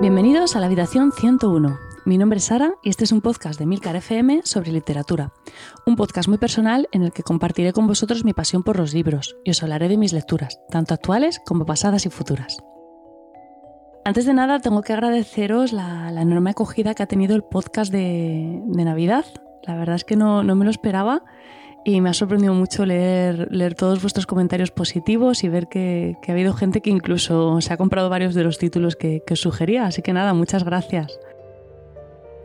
Bienvenidos a la habitación 101. Mi nombre es Sara y este es un podcast de Milcar FM sobre literatura. Un podcast muy personal en el que compartiré con vosotros mi pasión por los libros y os hablaré de mis lecturas, tanto actuales como pasadas y futuras. Antes de nada, tengo que agradeceros la, enorme acogida que ha tenido el podcast de, Navidad. La verdad es que no, me lo esperaba y me ha sorprendido mucho leer, leer todos vuestros comentarios positivos y ver que, ha habido gente que incluso se ha comprado varios de los títulos que, os sugería. Así que nada, muchas gracias.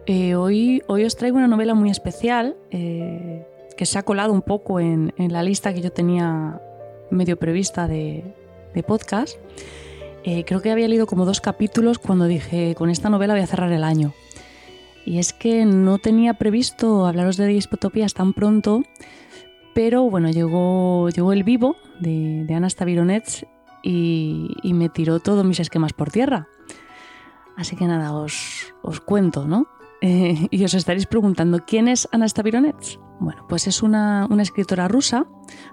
Eh, hoy, hoy os traigo una novela muy especial eh, que se ha colado un poco en, la lista que yo tenía medio prevista de, de podcast. Eh, creo que había leído como dos capítulos cuando dije, con esta novela voy a cerrar el año. Y es que no tenía previsto hablaros de Dispotopías tan pronto, pero bueno, llegó, llegó el vivo de, de Ana y, me tiró todos mis esquemas por tierra. Así que nada, os, os cuento, ¿no? Y os estaréis preguntando, ¿quién es Ana Stavironets? Bueno, pues es una, una escritora rusa,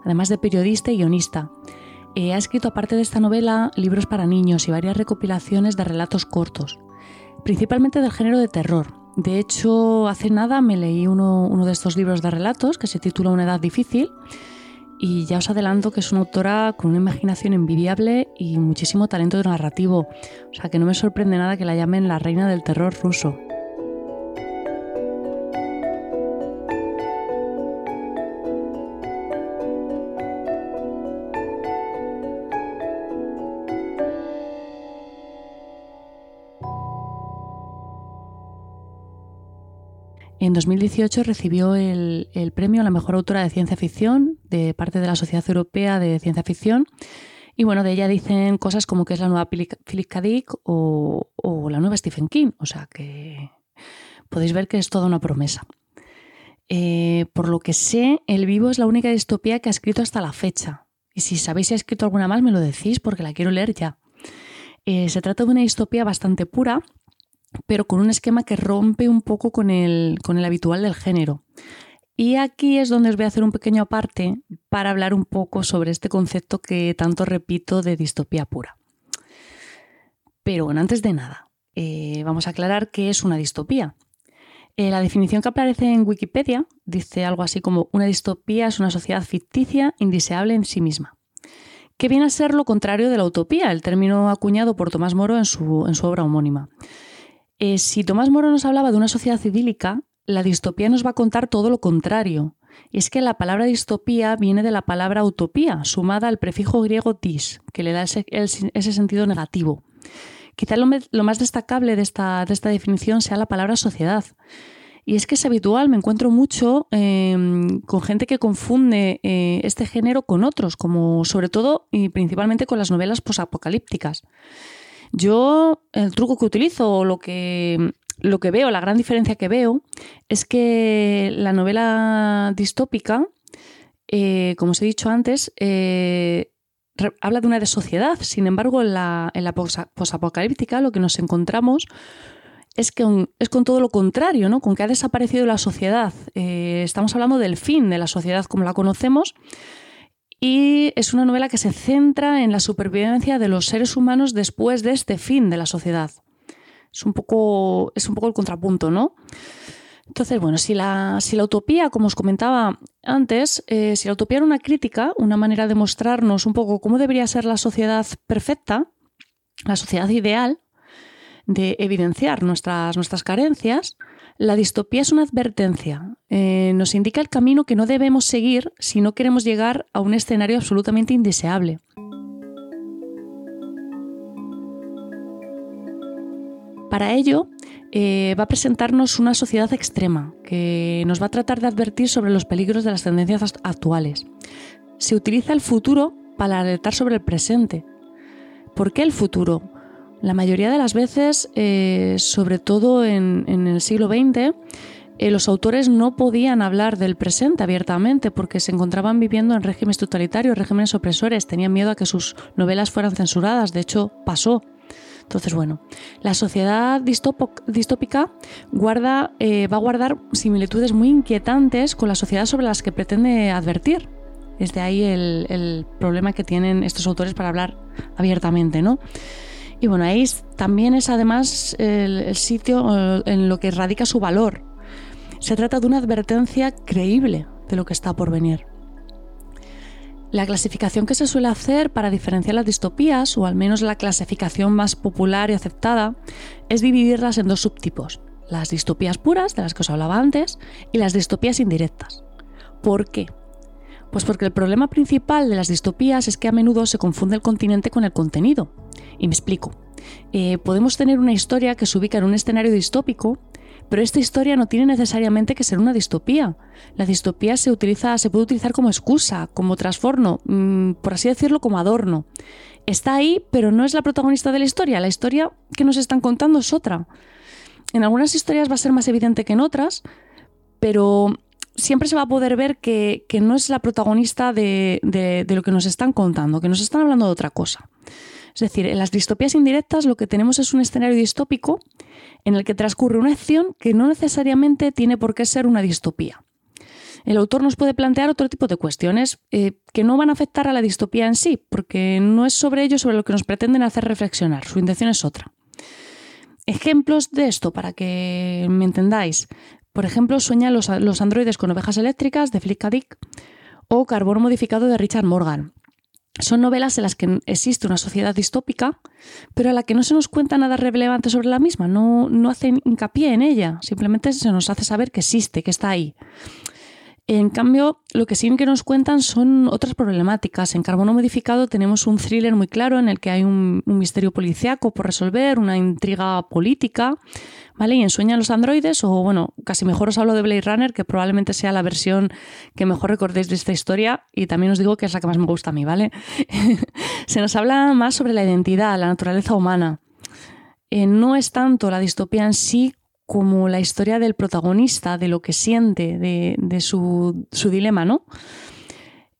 además de periodista y guionista. Eh, ha escrito, aparte de esta novela, libros para niños y varias recopilaciones de relatos cortos, principalmente del género de terror. De hecho, hace nada me leí uno, uno de estos libros de relatos que se titula Una edad difícil y ya os adelanto que es una autora con una imaginación envidiable y muchísimo talento narrativo, o sea que no me sorprende nada que la llamen la reina del terror ruso. En 2018 recibió el, premio a la mejor autora de ciencia ficción de parte de la Sociedad Europea de Ciencia Ficción. Y bueno, de ella dicen cosas como que es la nueva Philip K. Dick o, la nueva Stephen King. O sea que podéis ver que es toda una promesa. Eh, por lo que sé, El Vivo es la única distopía que ha escrito hasta la fecha. Y si sabéis si ha escrito alguna más, me lo decís porque la quiero leer ya. Eh, se trata de una distopía bastante pura pero con un esquema que rompe un poco con el, con el habitual del género. Y aquí es donde os voy a hacer un pequeño aparte para hablar un poco sobre este concepto que tanto repito de distopía pura. Pero bueno, antes de nada, eh, vamos a aclarar qué es una distopía. Eh, la definición que aparece en Wikipedia dice algo así como una distopía es una sociedad ficticia indeseable en sí misma, que viene a ser lo contrario de la utopía, el término acuñado por Tomás Moro en su, en su obra homónima. Eh, si Tomás Moro nos hablaba de una sociedad idílica, la distopía nos va a contar todo lo contrario. es que la palabra distopía viene de la palabra utopía, sumada al prefijo griego dis, que le da ese, sentido negativo. Quizá lo, más destacable de esta, definición sea la palabra sociedad. Y es que es habitual, me encuentro mucho em, con gente que confunde eh, este género con otros, como sobre todo y principalmente con las novelas posapocalípticas. Yo, el truco que utilizo o lo que, lo que veo, la gran diferencia que veo, es que la novela distópica, eh, como os he dicho antes, eh, habla de una de sociedad. Sin embargo, en la, en la posapocalíptica lo que nos encontramos es que es con todo lo contrario, ¿no? Con que ha desaparecido la sociedad. Eh, estamos hablando del fin de la sociedad como la conocemos y es una novela que se centra en la supervivencia de los seres humanos después de este fin de la sociedad. Es un poco, es un poco el contrapunto, ¿no? Entonces, bueno, si la, si la utopía, como os comentaba antes, eh, si la utopía era una crítica, una manera de mostrarnos un poco cómo debería ser la sociedad perfecta, la sociedad ideal, de evidenciar nuestras, nuestras carencias, la distopía es una advertencia. Eh, nos indica el camino que no debemos seguir si no queremos llegar a un escenario absolutamente indeseable. Para ello, eh, va a presentarnos una sociedad extrema que nos va a tratar de advertir sobre los peligros de las tendencias actuales. Se utiliza el futuro para alertar sobre el presente. ¿Por qué el futuro? La mayoría de las veces, eh, sobre todo en, el siglo XX, eh, los autores no podían hablar del presente abiertamente porque se encontraban viviendo en regímenes totalitarios, regímenes opresores, tenían miedo a que sus novelas fueran censuradas, de hecho pasó. Entonces, bueno, la sociedad distópica guarda, eh, va a guardar similitudes muy inquietantes con la sociedad sobre las que pretende advertir. Es de ahí el, el problema que tienen estos autores para hablar abiertamente, ¿no? Y bueno, ahí también es además el, sitio en lo que radica su valor. Se trata de una advertencia creíble de lo que está por venir. La clasificación que se suele hacer para diferenciar las distopías, o al menos la clasificación más popular y aceptada, es dividirlas en dos subtipos. Las distopías puras, de las que os hablaba antes, y las distopías indirectas. ¿Por qué? Pues porque el problema principal de las distopías es que a menudo se confunde el continente con el contenido. Y me explico. Eh, podemos tener una historia que se ubica en un escenario distópico, pero esta historia no tiene necesariamente que ser una distopía. La distopía se, utiliza, se puede utilizar como excusa, como trasforno, mm, por así decirlo, como adorno. Está ahí, pero no es la protagonista de la historia. La historia que nos están contando es otra. En algunas historias va a ser más evidente que en otras, pero siempre se va a poder ver que, no es la protagonista de, de, lo que nos están contando, que nos están hablando de otra cosa. Es decir, en las distopías indirectas lo que tenemos es un escenario distópico en el que transcurre una acción que no necesariamente tiene por qué ser una distopía. El autor nos puede plantear otro tipo de cuestiones eh, que no van a afectar a la distopía en sí, porque no es sobre ello sobre lo que nos pretenden hacer reflexionar, su intención es otra. Ejemplos de esto, para que me entendáis. Por ejemplo, sueña los, androides con ovejas eléctricas de Philip K. Dick o Carbono modificado de Richard Morgan. Son novelas en las que existe una sociedad distópica, pero a la que no se nos cuenta nada relevante sobre la misma, no, no hacen hincapié en ella, simplemente se nos hace saber que existe, que está ahí. En cambio, lo que sí que nos cuentan son otras problemáticas. En Carbono Modificado tenemos un thriller muy claro en el que hay un, misterio policiaco por resolver, una intriga política, ¿vale? Y en Sueñan los androides, o bueno, casi mejor os hablo de Blade Runner, que probablemente sea la versión que mejor recordéis de esta historia, y también os digo que es la que más me gusta a mí, ¿vale? Se nos habla más sobre la identidad, la naturaleza humana. Eh, no es tanto la distopía en sí como la historia del protagonista, de lo que siente, de, su, dilema, ¿no?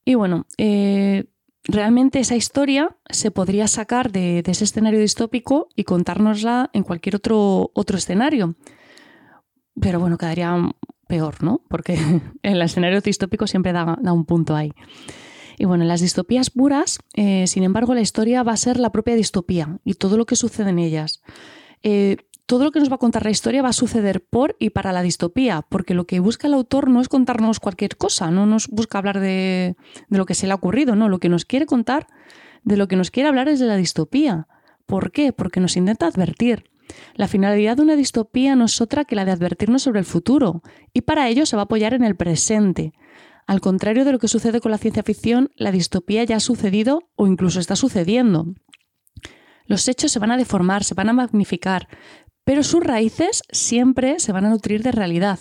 Y bueno, eh, realmente esa historia se podría sacar de, ese escenario distópico y contárnosla en cualquier otro, otro escenario. Pero bueno, quedaría peor, ¿no? Porque el escenario distópico siempre da, un punto ahí. Y bueno, en las distopías puras, eh, sin embargo, la historia va a ser la propia distopía y todo lo que sucede en ellas. Eh, todo lo que nos va a contar la historia va a suceder por y para la distopía, porque lo que busca el autor no es contarnos cualquier cosa, no nos busca hablar de, lo que se le ha ocurrido, no, lo que nos quiere contar, de lo que nos quiere hablar es de la distopía. ¿Por qué? Porque nos intenta advertir. La finalidad de una distopía no es otra que la de advertirnos sobre el futuro, y para ello se va a apoyar en el presente. Al contrario de lo que sucede con la ciencia ficción, la distopía ya ha sucedido o incluso está sucediendo. Los hechos se van a deformar, se van a magnificar, pero sus raíces siempre se van a nutrir de realidad.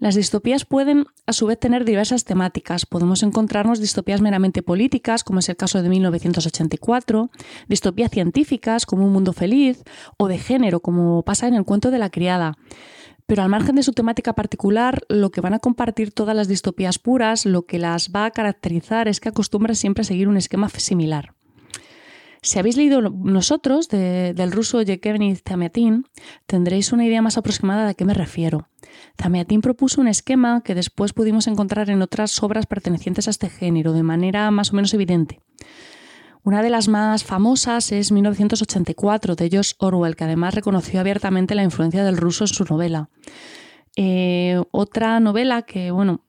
Las distopías pueden, a su vez, tener diversas temáticas. Podemos encontrarnos distopías meramente políticas, como es el caso de 1984, distopías científicas, como Un Mundo Feliz, o de género, como pasa en el cuento de la criada. Pero al margen de su temática particular, lo que van a compartir todas las distopías puras, lo que las va a caracterizar es que acostumbran siempre a seguir un esquema similar. Si habéis leído nosotros del ruso Yevgeny Zamiatin, tendréis una idea más aproximada de a qué me refiero. Zamiatin propuso un esquema que después pudimos encontrar en otras obras pertenecientes a este género de manera más o menos evidente. Una de las más famosas es 1984 de George Orwell, que además reconoció abiertamente la influencia del ruso en su novela. Eh, otra novela que, bueno,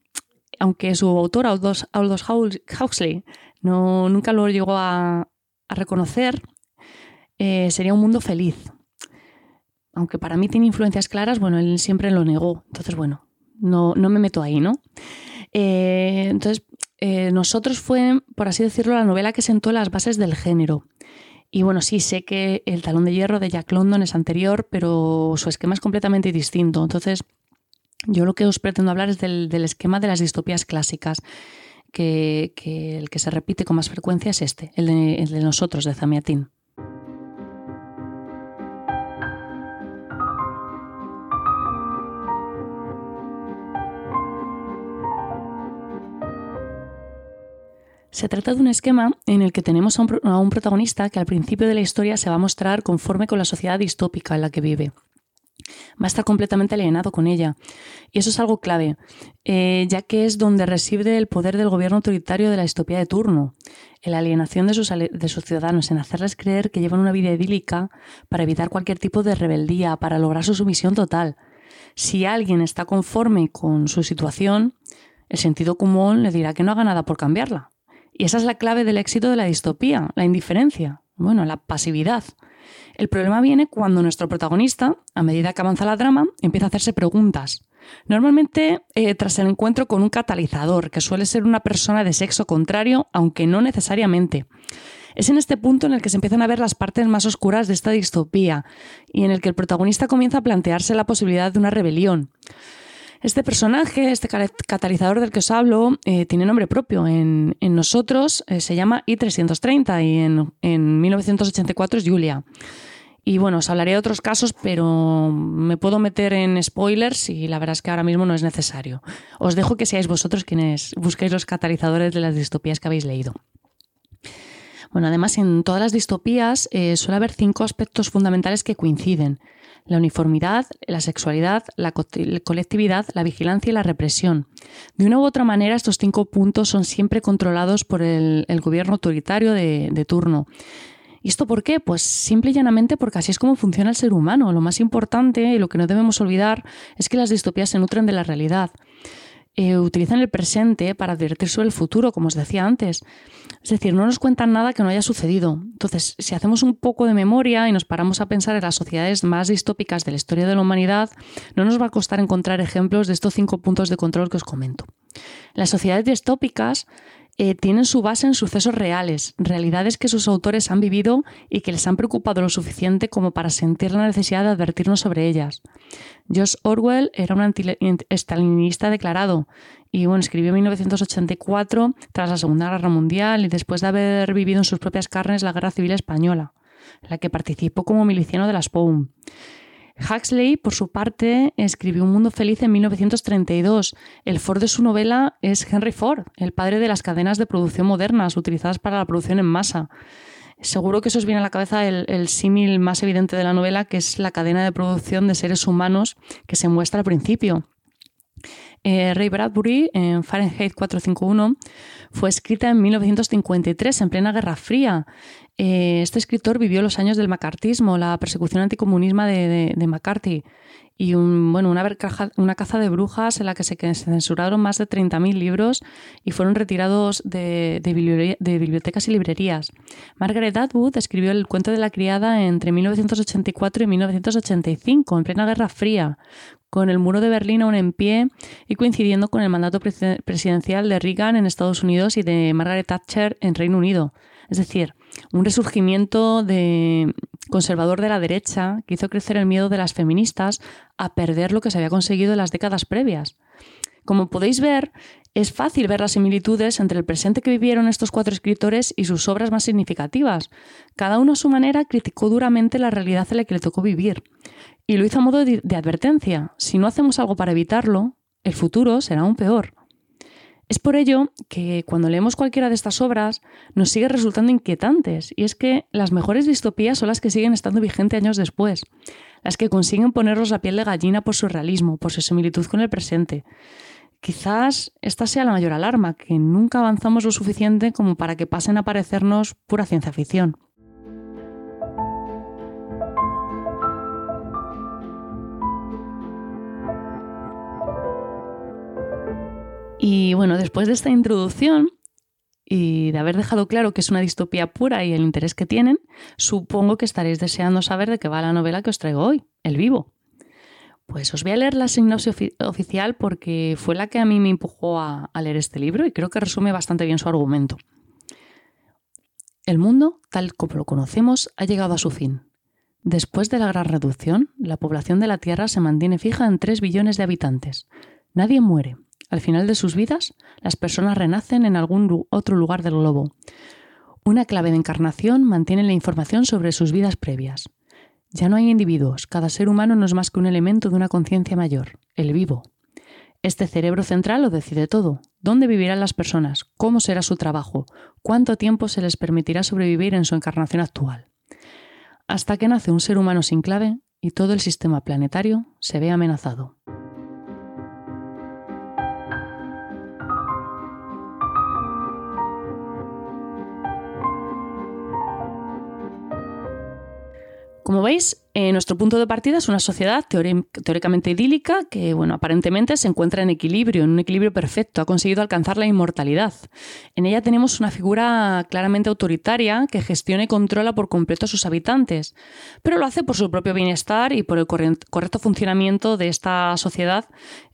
aunque su autor, Aldous, Huxley, no, nunca lo llegó a, a reconocer, eh, sería un mundo feliz. Aunque para mí tiene influencias claras, bueno, él siempre lo negó. Entonces, bueno, no, no me meto ahí, ¿no? Eh, entonces, eh, nosotros fue, por así decirlo, la novela que sentó las bases del género. Y bueno, sí, sé que el talón de hierro de Jack London es anterior, pero su esquema es completamente distinto. Entonces, yo lo que os pretendo hablar es del, del esquema de las distopías clásicas que, el que se repite con más frecuencia es este, el de, nosotros, de Zamiatín. Se trata de un esquema en el que tenemos a un, protagonista que al principio de la historia se va a mostrar conforme con la sociedad distópica en la que vive. Va a estar completamente alienado con ella. Y eso es algo clave, eh, ya que es donde reside el poder del gobierno autoritario de la distopía de turno, en la alienación de sus, de sus ciudadanos, en hacerles creer que llevan una vida idílica para evitar cualquier tipo de rebeldía, para lograr su sumisión total. Si alguien está conforme con su situación, el sentido común le dirá que no haga nada por cambiarla. Y esa es la clave del éxito de la distopía, la indiferencia, bueno, la pasividad. El problema viene cuando nuestro protagonista, a medida que avanza la trama, empieza a hacerse preguntas. Normalmente eh, tras el encuentro con un catalizador, que suele ser una persona de sexo contrario, aunque no necesariamente. Es en este punto en el que se empiezan a ver las partes más oscuras de esta distopía y en el que el protagonista comienza a plantearse la posibilidad de una rebelión. Este personaje, este catalizador del que os hablo, eh, tiene nombre propio. En, nosotros eh, se llama I-330 y en, en 1984 es Julia. Y bueno, os hablaré de otros casos, pero me puedo meter en spoilers y la verdad es que ahora mismo no es necesario. Os dejo que seáis vosotros quienes busquéis los catalizadores de las distopías que habéis leído. Bueno, además en todas las distopías eh, suele haber cinco aspectos fundamentales que coinciden. La uniformidad, la sexualidad, la colectividad, la vigilancia y la represión. De una u otra manera, estos cinco puntos son siempre controlados por el, gobierno autoritario de, de turno. ¿Y esto por qué? Pues simple y llanamente porque así es como funciona el ser humano. Lo más importante y lo que no debemos olvidar es que las distopías se nutren de la realidad. Eh, utilizan el presente para advertir sobre el futuro, como os decía antes. Es decir, no nos cuentan nada que no haya sucedido. Entonces, si hacemos un poco de memoria y nos paramos a pensar en las sociedades más distópicas de la historia de la humanidad, no nos va a costar encontrar ejemplos de estos cinco puntos de control que os comento. Las sociedades distópicas eh, tienen su base en sucesos reales, realidades que sus autores han vivido y que les han preocupado lo suficiente como para sentir la necesidad de advertirnos sobre ellas. George Orwell era un anti-estalinista declarado y bueno, escribió en 1984 tras la Segunda Guerra Mundial y después de haber vivido en sus propias carnes la Guerra Civil Española, en la que participó como miliciano de las POUM. Huxley, por su parte, escribió Un mundo feliz en 1932. El Ford de su novela es Henry Ford, el padre de las cadenas de producción modernas utilizadas para la producción en masa. Seguro que eso os viene a la cabeza el, símil más evidente de la novela, que es la cadena de producción de seres humanos que se muestra al principio. Eh, Ray Bradbury, en Fahrenheit 451, fue escrita en 1953, en plena Guerra Fría. Eh, este escritor vivió los años del macartismo, la persecución anticomunismo de, McCarthy y un, bueno, una, caza de brujas en la que se censuraron más de 30.000 libros y fueron retirados de, bibliotecas y librerías. Margaret Atwood escribió El cuento de la criada entre 1984 y 1985, en plena Guerra Fría, con el muro de Berlín aún en pie y coincidiendo con el mandato presidencial de Reagan en Estados Unidos y de Margaret Thatcher en Reino Unido. Es decir, un resurgimiento de conservador de la derecha que hizo crecer el miedo de las feministas a perder lo que se había conseguido en las décadas previas. Como podéis ver, es fácil ver las similitudes entre el presente que vivieron estos cuatro escritores y sus obras más significativas. Cada uno a su manera criticó duramente la realidad en la que le tocó vivir. Y lo hizo a modo de advertencia. Si no hacemos algo para evitarlo, el futuro será aún peor. Es por ello que cuando leemos cualquiera de estas obras nos sigue resultando inquietantes, y es que las mejores distopías son las que siguen estando vigentes años después, las que consiguen ponernos la piel de gallina por su realismo, por su similitud con el presente. Quizás esta sea la mayor alarma, que nunca avanzamos lo suficiente como para que pasen a parecernos pura ciencia ficción. Y bueno, después de esta introducción y de haber dejado claro que es una distopía pura y el interés que tienen, supongo que estaréis deseando saber de qué va la novela que os traigo hoy, El Vivo. Pues os voy a leer la sinopsis oficial porque fue la que a mí me empujó a, a leer este libro y creo que resume bastante bien su argumento. El mundo, tal como lo conocemos, ha llegado a su fin. Después de la gran reducción, la población de la Tierra se mantiene fija en 3 billones de habitantes. Nadie muere, al final de sus vidas, las personas renacen en algún otro lugar del globo. Una clave de encarnación mantiene la información sobre sus vidas previas. Ya no hay individuos, cada ser humano no es más que un elemento de una conciencia mayor, el vivo. Este cerebro central lo decide todo. ¿Dónde vivirán las personas? ¿Cómo será su trabajo? ¿Cuánto tiempo se les permitirá sobrevivir en su encarnación actual? Hasta que nace un ser humano sin clave, y todo el sistema planetario se ve amenazado. Como veis, eh, nuestro punto de partida es una sociedad teóricamente idílica que, bueno, aparentemente se encuentra en equilibrio, en un equilibrio perfecto, ha conseguido alcanzar la inmortalidad. En ella tenemos una figura claramente autoritaria que gestiona y controla por completo a sus habitantes, pero lo hace por su propio bienestar y por el correcto funcionamiento de esta sociedad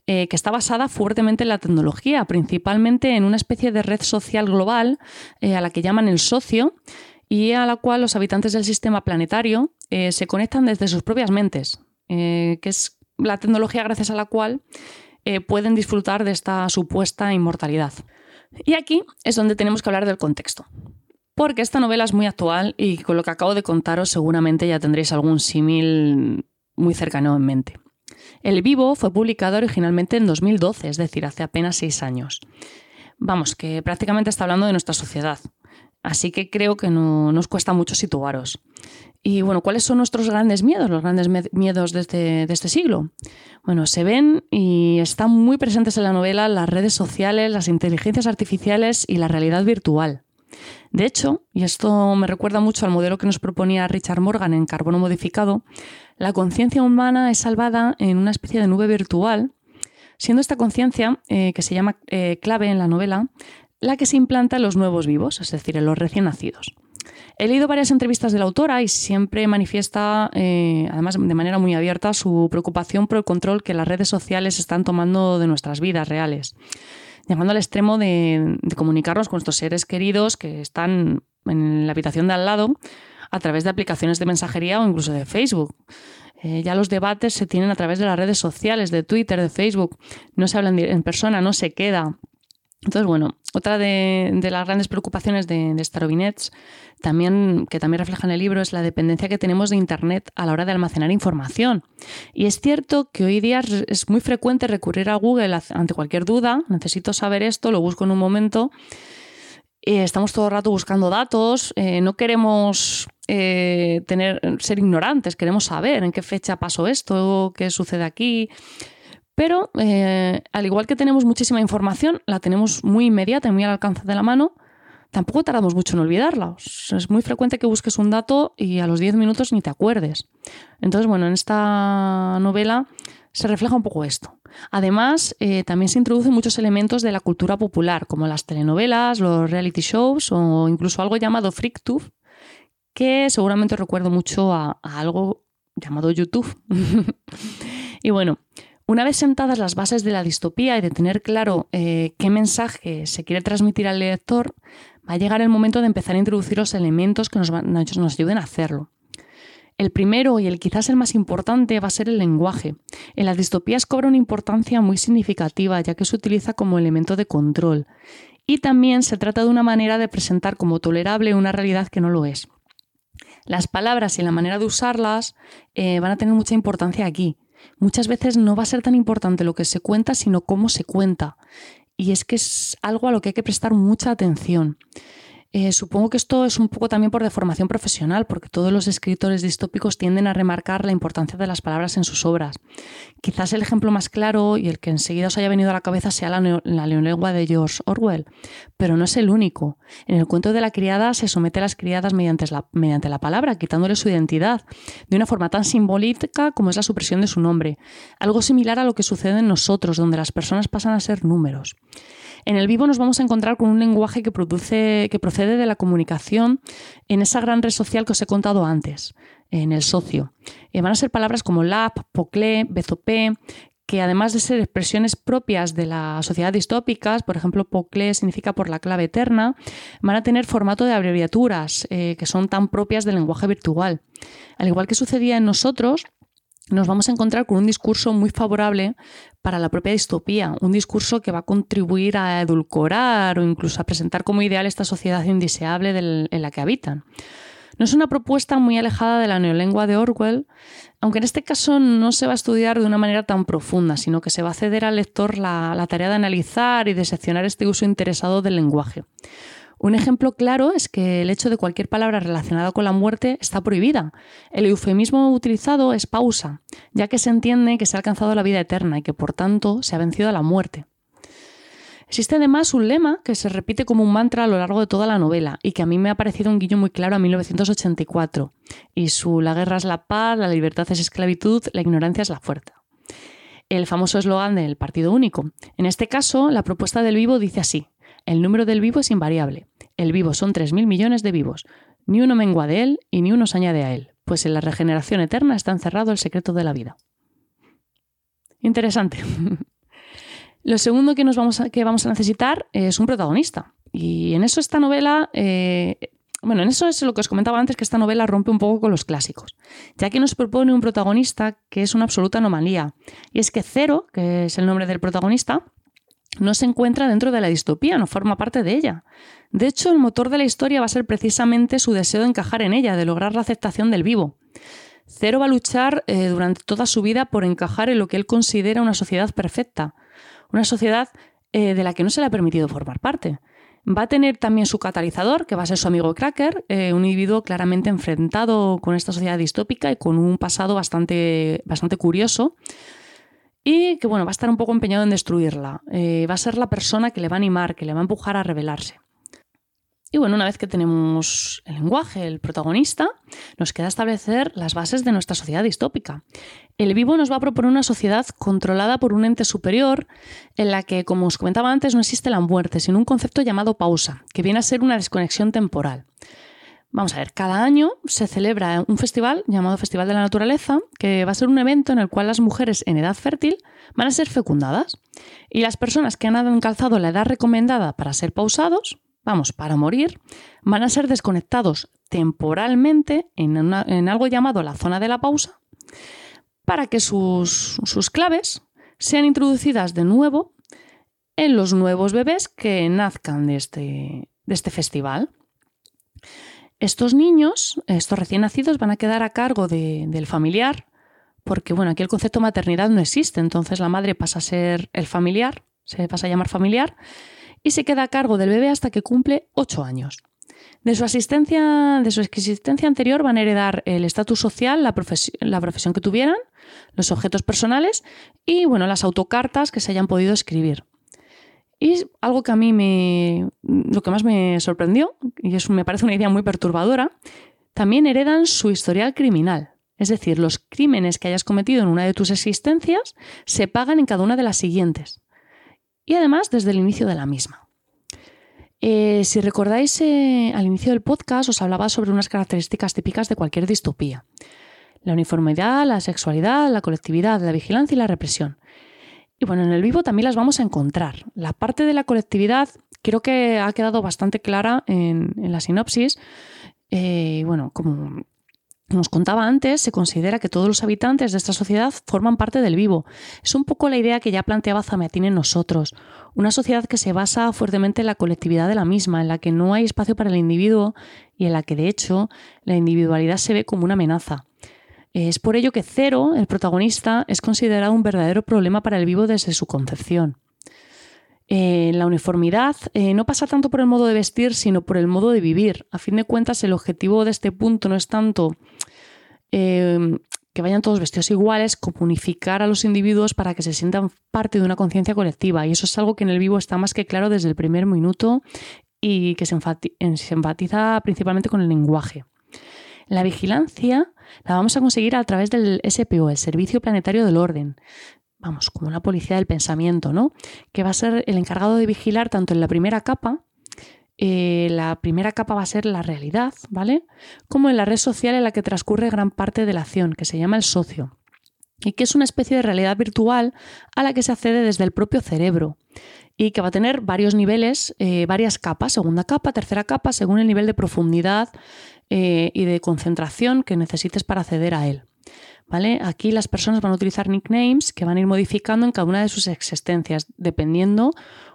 eh, que está basada fuertemente en la tecnología, principalmente en una especie de red social global eh, a la que llaman el socio y a la cual los habitantes del sistema planetario eh, se conectan desde sus propias mentes, eh, que es la tecnología gracias a la cual eh, pueden disfrutar de esta supuesta inmortalidad. Y aquí es donde tenemos que hablar del contexto. Porque esta novela es muy actual y con lo que acabo de contaros seguramente ya tendréis algún símil muy cercano en mente. El Vivo fue publicado originalmente en 2012, es decir, hace apenas seis años. Vamos, que prácticamente está hablando de nuestra sociedad, Así que creo que no nos cuesta mucho situaros. Y bueno, ¿cuáles son nuestros grandes miedos, los grandes miedos de este, de este siglo? Bueno, se ven y están muy presentes en la novela las redes sociales, las inteligencias artificiales y la realidad virtual. De hecho, y esto me recuerda mucho al modelo que nos proponía Richard Morgan en Carbono Modificado, la conciencia humana es salvada en una especie de nube virtual, siendo esta conciencia, eh, que se llama eh, clave en la novela, la que se implanta en los nuevos vivos, es decir, en los recién nacidos. He leído varias entrevistas de la autora y siempre manifiesta, eh, además de manera muy abierta, su preocupación por el control que las redes sociales están tomando de nuestras vidas reales, llegando al extremo de, comunicarnos con nuestros seres queridos que están en la habitación de al lado a través de aplicaciones de mensajería o incluso de Facebook. Eh, ya los debates se tienen a través de las redes sociales, de Twitter, de Facebook. No se hablan en persona, no se queda. Entonces, bueno, otra de, las grandes preocupaciones de, de también, que también refleja en el libro, es la dependencia que tenemos de Internet a la hora de almacenar información. Y es cierto que hoy día es muy frecuente recurrir a Google ante cualquier duda, necesito saber esto, lo busco en un momento. Estamos todo el rato buscando datos, eh, no queremos eh, tener, ser ignorantes, queremos saber en qué fecha pasó esto, qué sucede aquí. Pero eh, al igual que tenemos muchísima información, la tenemos muy inmediata y muy al alcance de la mano, tampoco tardamos mucho en olvidarla. Es muy frecuente que busques un dato y a los 10 minutos ni te acuerdes. Entonces, bueno, en esta novela se refleja un poco esto. Además, eh, también se introducen muchos elementos de la cultura popular, como las telenovelas, los reality shows o incluso algo llamado FreakTube, que seguramente recuerdo mucho a algo llamado YouTube. y bueno, una vez sentadas las bases de la distopía y de tener claro eh, qué mensaje se quiere transmitir al lector, va a llegar el momento de empezar a introducir los elementos que nos, ayuden a hacerlo. El primero y el quizás el más importante va a ser el lenguaje. En las distopías cobra una importancia muy significativa ya que se utiliza como elemento de control. Y también se trata de una manera de presentar como tolerable una realidad que no lo es. Las palabras y la manera de usarlas eh, van a tener mucha importancia aquí muchas veces no va a ser tan importante lo que se cuenta, sino cómo se cuenta. Y es que es algo a lo que hay que prestar mucha atención. Eh, supongo que esto es un poco también por deformación profesional, porque todos los escritores distópicos tienden a remarcar la importancia de las palabras en sus obras. Quizás el ejemplo más claro y el que enseguida os haya venido a la cabeza sea la, neolengua de George Orwell, pero no es el único. En el cuento de la criada se somete a las criadas mediante la, mediante la palabra, quitándole su identidad, de una forma tan simbólica como es la supresión de su nombre. Algo similar a lo que sucede en nosotros, donde las personas pasan a ser números. En el vivo nos vamos a encontrar con un lenguaje que, produce, que procede de la comunicación en esa gran red social que os he contado antes, en el socio. Eh, van a ser palabras como lap, poclé, bezopé, que además de ser expresiones propias de la sociedad distópicas, por ejemplo, poclé significa por la clave eterna, van a tener formato de abreviaturas eh, que son tan propias del lenguaje virtual. Al igual que sucedía en nosotros, nos vamos a encontrar con un discurso muy favorable para la propia distopía, un discurso que va a contribuir a edulcorar o incluso a presentar como ideal esta sociedad indeseable en la que habitan. No es una propuesta muy alejada de la neolengua de Orwell, aunque en este caso no se va a estudiar de una manera tan profunda, sino que se va a ceder al lector la, la tarea de analizar y de seccionar este uso interesado del lenguaje. Un ejemplo claro es que el hecho de cualquier palabra relacionada con la muerte está prohibida. El eufemismo utilizado es pausa, ya que se entiende que se ha alcanzado la vida eterna y que por tanto se ha vencido a la muerte. Existe además un lema que se repite como un mantra a lo largo de toda la novela y que a mí me ha parecido un guiño muy claro a 1984. Y su La guerra es la paz, la libertad es esclavitud, la ignorancia es la fuerza. El famoso eslogan del Partido Único. En este caso, la propuesta del vivo dice así: el número del vivo es invariable. El vivo son 3.000 millones de vivos. Ni uno mengua de él y ni uno se añade a él, pues en la regeneración eterna está encerrado el secreto de la vida. Interesante. Lo segundo que, nos vamos a, que vamos a necesitar es un protagonista. Y en eso esta novela, eh, bueno, en eso es lo que os comentaba antes, que esta novela rompe un poco con los clásicos, ya que nos propone un protagonista que es una absoluta anomalía. Y es que Cero, que es el nombre del protagonista, no se encuentra dentro de la distopía, no forma parte de ella. De hecho, el motor de la historia va a ser precisamente su deseo de encajar en ella, de lograr la aceptación del vivo. Cero va a luchar eh, durante toda su vida por encajar en lo que él considera una sociedad perfecta, una sociedad eh, de la que no se le ha permitido formar parte. Va a tener también su catalizador, que va a ser su amigo Cracker, eh, un individuo claramente enfrentado con esta sociedad distópica y con un pasado bastante, bastante curioso. Y que bueno, va a estar un poco empeñado en destruirla. Eh, va a ser la persona que le va a animar, que le va a empujar a rebelarse. Y bueno, una vez que tenemos el lenguaje, el protagonista, nos queda establecer las bases de nuestra sociedad distópica. El vivo nos va a proponer una sociedad controlada por un ente superior en la que, como os comentaba antes, no existe la muerte, sino un concepto llamado pausa, que viene a ser una desconexión temporal. Vamos a ver, cada año se celebra un festival llamado Festival de la Naturaleza, que va a ser un evento en el cual las mujeres en edad fértil van a ser fecundadas y las personas que han alcanzado la edad recomendada para ser pausados vamos, para morir, van a ser desconectados temporalmente en, algo llamado la zona de la pausa para que sus, claves sean introducidas de nuevo en los nuevos bebés que nazcan de este, de este festival. Estos niños, estos recién nacidos, van a quedar a cargo del familiar, porque bueno, aquí el concepto maternidad no existe, entonces la madre pasa a ser el familiar, se pasa a llamar familiar, y se queda a cargo del bebé hasta que cumple 8 años. De su, asistencia, de su existencia anterior van a heredar el estatus social, la, la, profesión que tuvieran, los objetos personales y bueno, las autocartas que se hayan podido escribir. Y algo que a mí me, lo que más me sorprendió, y eso me parece una idea muy perturbadora, también heredan su historial criminal. Es decir, los crímenes que hayas cometido en una de tus existencias se pagan en cada una de las siguientes y además desde el inicio de la misma. Eh, si recordáis, eh, al inicio del podcast os hablaba sobre unas características típicas de cualquier distopía. La uniformidad, la sexualidad, la colectividad, la vigilancia y la represión. Y bueno, en el vivo también las vamos a encontrar. La parte de la colectividad creo que ha quedado bastante clara en, la sinopsis. Eh, bueno, como como os contaba antes, se considera que todos los habitantes de esta sociedad forman parte del vivo. Es un poco la idea que ya planteaba Zamiatín en nosotros. Una sociedad que se basa fuertemente en la colectividad de la misma, en la que no hay espacio para el individuo y en la que, de hecho, la individualidad se ve como una amenaza. Es por ello que Cero, el protagonista, es considerado un verdadero problema para el vivo desde su concepción. Eh, la uniformidad eh, no pasa tanto por el modo de vestir, sino por el modo de vivir. A fin de cuentas, el objetivo de este punto no es tanto eh, que vayan todos vestidos iguales, como unificar a los individuos para que se sientan parte de una conciencia colectiva. Y eso es algo que en el vivo está más que claro desde el primer minuto y que se, enfatiza principalmente con el lenguaje. La vigilancia la vamos a conseguir a través del SPO, el Servicio Planetario del Orden, vamos, como una policía del pensamiento, ¿no? Que va a ser el encargado de vigilar tanto en la primera capa, eh, la primera capa va a ser la realidad, ¿vale? Como en la red social en la que transcurre gran parte de la acción, que se llama el socio, y que es una especie de realidad virtual a la que se accede desde el propio cerebro y que va a tener varios niveles, eh, varias capas, segunda capa, tercera capa, según el nivel de profundidad eh, y de concentración que necesites para acceder a él. ¿vale? Aquí las personas van a utilizar nicknames que van a ir modificando en cada una de sus existencias, dependiendo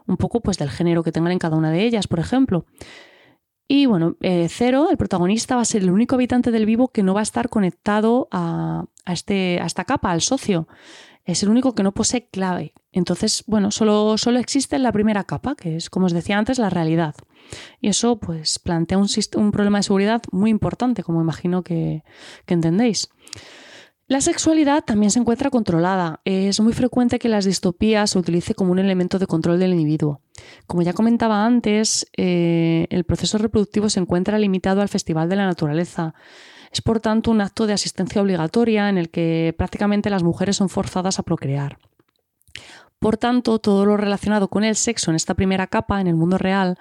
un poco pues, del género que tengan en cada una de ellas, por ejemplo. Y bueno, eh, Cero, el protagonista, va a ser el único habitante del vivo que no va a estar conectado a, este, a esta capa, al socio. Es el único que no posee clave. Entonces, bueno, solo, solo existe la primera capa, que es, como os decía antes, la realidad. Y eso pues plantea un, un problema de seguridad muy importante, como imagino que, que entendéis. La sexualidad también se encuentra controlada. Es muy frecuente que las distopías se utilice como un elemento de control del individuo. Como ya comentaba antes, eh, el proceso reproductivo se encuentra limitado al Festival de la Naturaleza. Es por tanto un acto de asistencia obligatoria en el que prácticamente las mujeres son forzadas a procrear. Por tanto, todo lo relacionado con el sexo en esta primera capa, en el mundo real,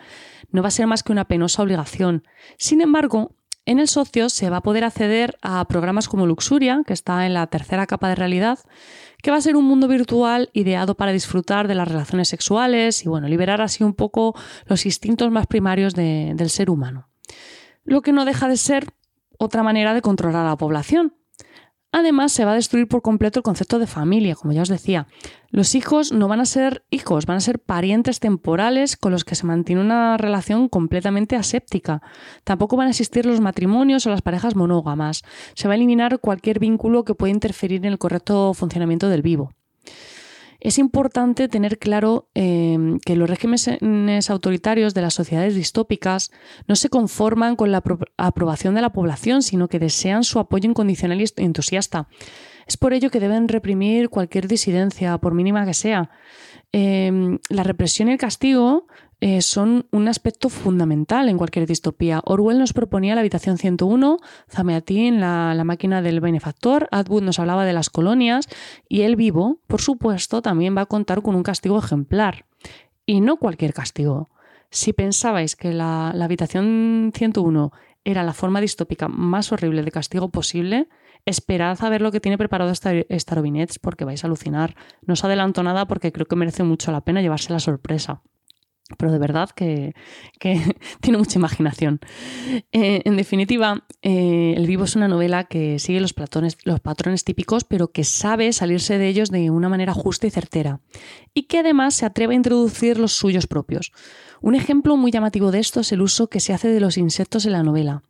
no va a ser más que una penosa obligación. Sin embargo, en el socio se va a poder acceder a programas como Luxuria, que está en la tercera capa de realidad, que va a ser un mundo virtual ideado para disfrutar de las relaciones sexuales y bueno, liberar así un poco los instintos más primarios del ser humano. Lo que no deja de ser otra manera de controlar a la población, Además, se va a destruir por completo el concepto de familia, como ya os decía. Los hijos no van a ser hijos, van a ser parientes temporales con los que se mantiene una relación completamente aséptica. Tampoco van a existir los matrimonios o las parejas monógamas. Se va a eliminar cualquier vínculo que pueda interferir en el correcto funcionamiento del vivo. Es importante tener claro em, que los regímenes autoritarios de las sociedades distópicas no se conforman con la aprobación de la población, sino que desean su apoyo incondicional y entusiasta. Es por ello que deben reprimir cualquier disidencia, por mínima que sea. Em, la represión y el castigo eh, son un aspecto fundamental en cualquier distopía. Orwell nos proponía la habitación 101, Zameatin la, la máquina del benefactor, Atwood nos hablaba de las colonias y el vivo, por supuesto, también va a contar con un castigo ejemplar. Y no cualquier castigo. Si pensabais que la, habitación 101 era la forma distópica más horrible de castigo posible, esperad a ver lo que tiene preparado Starobinets porque vais a alucinar. No os adelanto nada porque creo que merece mucho la pena llevarse la sorpresa pero de verdad que, tiene mucha imaginación. Eh, en definitiva, eh, El vivo es una novela que sigue los, los patrones típicos, pero que sabe salirse de ellos de una manera justa y certera, y que además se atreve a introducir los suyos propios. Un ejemplo muy llamativo de esto es el uso que se hace de los insectos en la novela,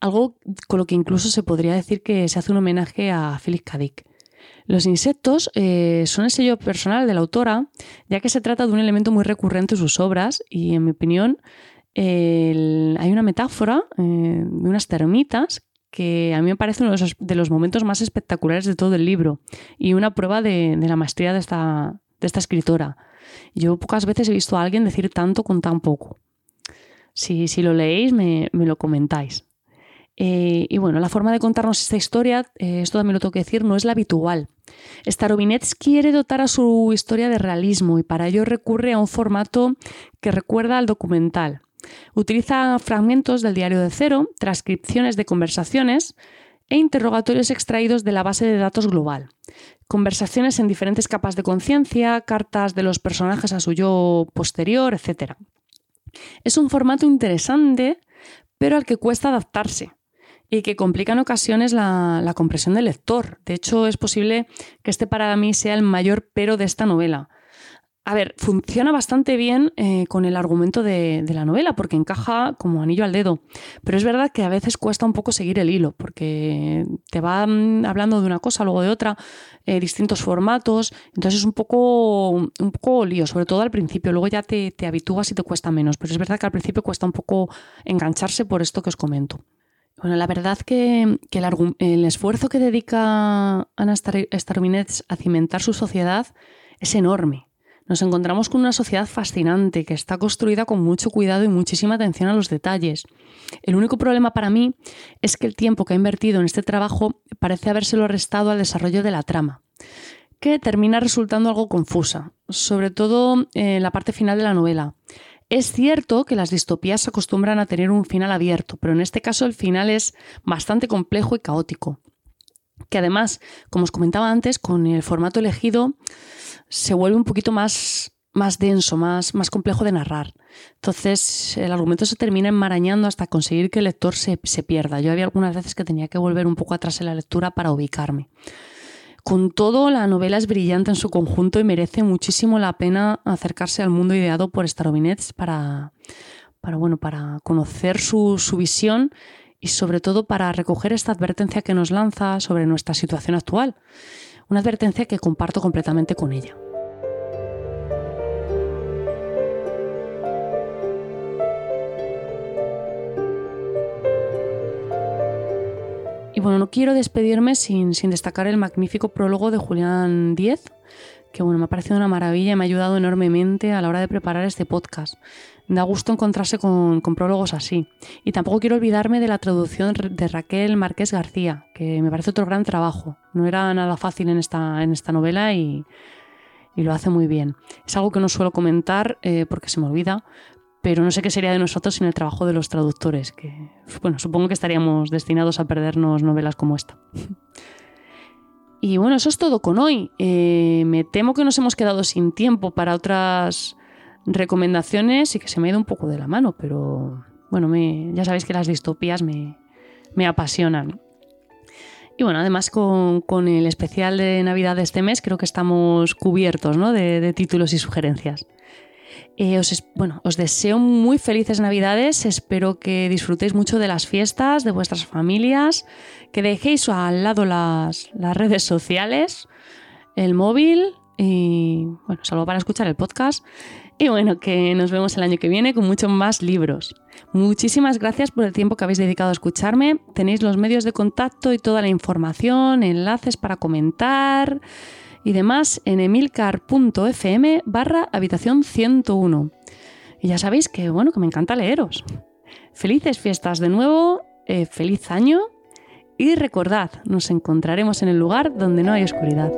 algo con lo que incluso se podría decir que se hace un homenaje a Philip K. Dick. Los insectos eh, son el sello personal de la autora, ya que se trata de un elemento muy recurrente en sus obras y, en mi opinión, hay una metáfora eh, de unas termitas que a mí me parece uno de los, momentos más espectaculares de todo el libro y una prueba de, la maestría de esta, escritora. Yo pocas veces he visto a alguien decir tanto con tan poco. Si, lo leéis, me lo comentáis. Eh, y bueno, la forma de contarnos esta historia, esto también lo tengo que decir, no es la habitual. Starobinets quiere dotar a su historia de realismo y para ello recurre a un formato que recuerda al documental. Utiliza fragmentos del diario de cero, transcripciones de conversaciones e interrogatorios extraídos de la base de datos global. Conversaciones en diferentes capas de conciencia, cartas de los personajes a su yo posterior, etc. Es un formato interesante, pero al que cuesta adaptarse y que complica en ocasiones la, compresión del lector. De hecho, es posible que este para mí sea el mayor pero de esta novela. A ver, funciona bastante bien eh, con el argumento de, la novela, porque encaja como anillo al dedo. Pero es verdad que a veces cuesta un poco seguir el hilo, porque te va hablando de una cosa, luego de otra, eh, distintos formatos. Entonces es un poco, un poco lío, sobre todo al principio. Luego ya te, te habitúas y te cuesta menos. Pero es verdad que al principio cuesta un poco engancharse por esto que os comento. Bueno, la verdad que, el, esfuerzo que dedica Ana Starobinets a cimentar su sociedad es enorme. Nos encontramos con una sociedad fascinante que está construida con mucho cuidado y muchísima atención a los detalles. El único problema para mí es que el tiempo que ha invertido en este trabajo parece habérselo restado al desarrollo de la trama, que termina resultando algo confusa, sobre todo en la parte final de la novela. Es cierto que las distopías acostumbran a tener un final abierto, pero en este caso el final es bastante complejo y caótico. Que además, como os comentaba antes, con el formato elegido se vuelve un poquito más, más denso, más, más complejo de narrar. Entonces, el argumento se termina enmarañando hasta conseguir que el lector se, se pierda. Yo había algunas veces que tenía que volver un poco atrás en la lectura para ubicarme. Con todo, la novela es brillante en su conjunto y merece muchísimo la pena acercarse al mundo ideado por Starobinets para, para, bueno, para conocer su, su visión y sobre todo para recoger esta advertencia que nos lanza sobre nuestra situación actual. Una advertencia que comparto completamente con ella. Bueno, no quiero despedirme sin, sin destacar el magnífico prólogo de Julián Díez, que bueno, me ha parecido una maravilla y me ha ayudado enormemente a la hora de preparar este podcast. Da gusto encontrarse con, prólogos así. Y tampoco quiero olvidarme de la traducción de Raquel Márquez García, que me parece otro gran trabajo. No era nada fácil en esta, en esta novela y, lo hace muy bien. Es algo que no suelo comentar eh, porque se me olvida, pero no sé qué sería de nosotros sin el trabajo de los traductores, que bueno, supongo que estaríamos destinados a perdernos novelas como esta. Y bueno, eso es todo con hoy. Eh, me temo que nos hemos quedado sin tiempo para otras recomendaciones y que se me ha ido un poco de la mano, pero bueno, ya sabéis que las distopías me, apasionan. Y bueno, además con, el especial de Navidad de este mes creo que estamos cubiertos de títulos y sugerencias. Eh, os, bueno, os deseo muy felices Navidades, espero que disfrutéis mucho de las fiestas, de vuestras familias, que dejéis al lado las, redes sociales, el móvil y, bueno, salvo para escuchar el podcast. Y bueno, que nos vemos el año que viene con muchos más libros. Muchísimas gracias por el tiempo que habéis dedicado a escucharme. Tenéis los medios de contacto y toda la información, enlaces para comentar y demás en emilcar.fm barra habitación 101. Y ya sabéis que, bueno, que me encanta leeros. Felices fiestas de nuevo, eh, feliz año y recordad, nos encontraremos en el lugar donde no hay oscuridad.